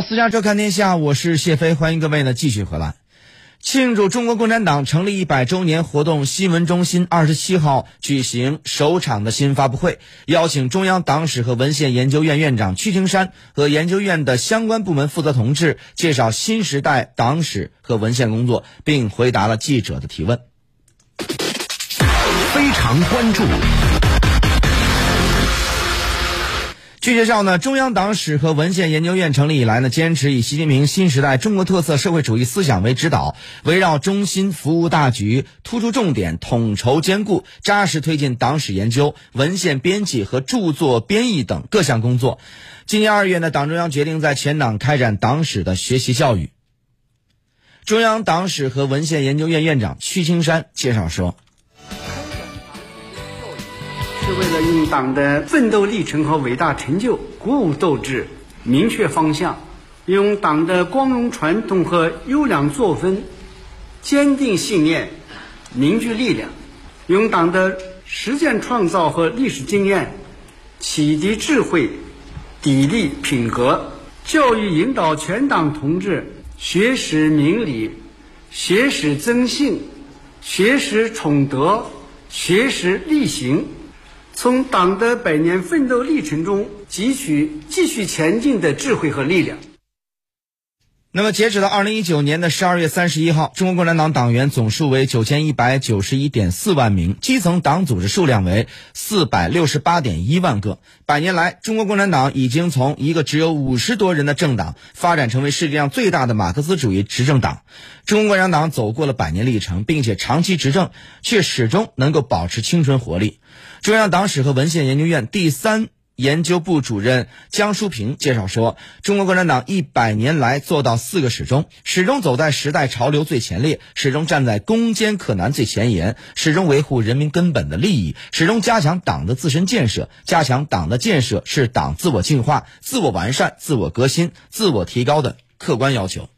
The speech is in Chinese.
私家车看天下，我是谢飞，欢迎各位呢继续回来。庆祝中国共产党成立一百周年活动，新闻中心二十七号举行首场的新发布会，邀请中央党史和文献研究院院长屈青山和研究院的相关部门负责同志介绍新时代党史和文献工作，并回答了记者的提问。非常关注。据介绍呢，中央党史和文献研究院成立以来呢，坚持以习近平新时代中国特色社会主义思想为指导，围绕中心服务大局，突出重点，统筹兼顾，扎实推进党史研究、文献编辑和著作编译等各项工作。今年二月呢，党中央决定在全党开展党史的学习教育。中央党史和文献研究院院长屈青山介绍说。是为了用党的奋斗历程和伟大成就鼓舞斗志、明确方向，用党的光荣传统和优良作风坚定信念、凝聚力量，用党的实践创造和历史经验启迪智慧、砥砺品格，教育引导全党同志学识明理、学识增信、学识崇德、学识力行。从党的百年奋斗历程中汲取继续前进的智慧和力量。那么，截止到二零一九年的十二月三十一号，中国共产党党员总数为九千一百九十一点四万名，基层党组织数量为四百六十八点一万个。百年来，中国共产党已经从一个只有五十多人的政党，发展成为世界上最大的马克思主义执政党。中国共产党走过了百年历程，并且长期执政，却始终能够保持青春活力。中央党史和文献研究院第三研究部主任江淑平介绍说：“中国共产党一百年来做到四个始终，始终走在时代潮流最前列，始终站在攻坚克难最前沿，始终维护人民根本的利益，始终加强党的自身建设。加强党的建设是党自我净化、自我完善、自我革新、自我提高的客观要求。”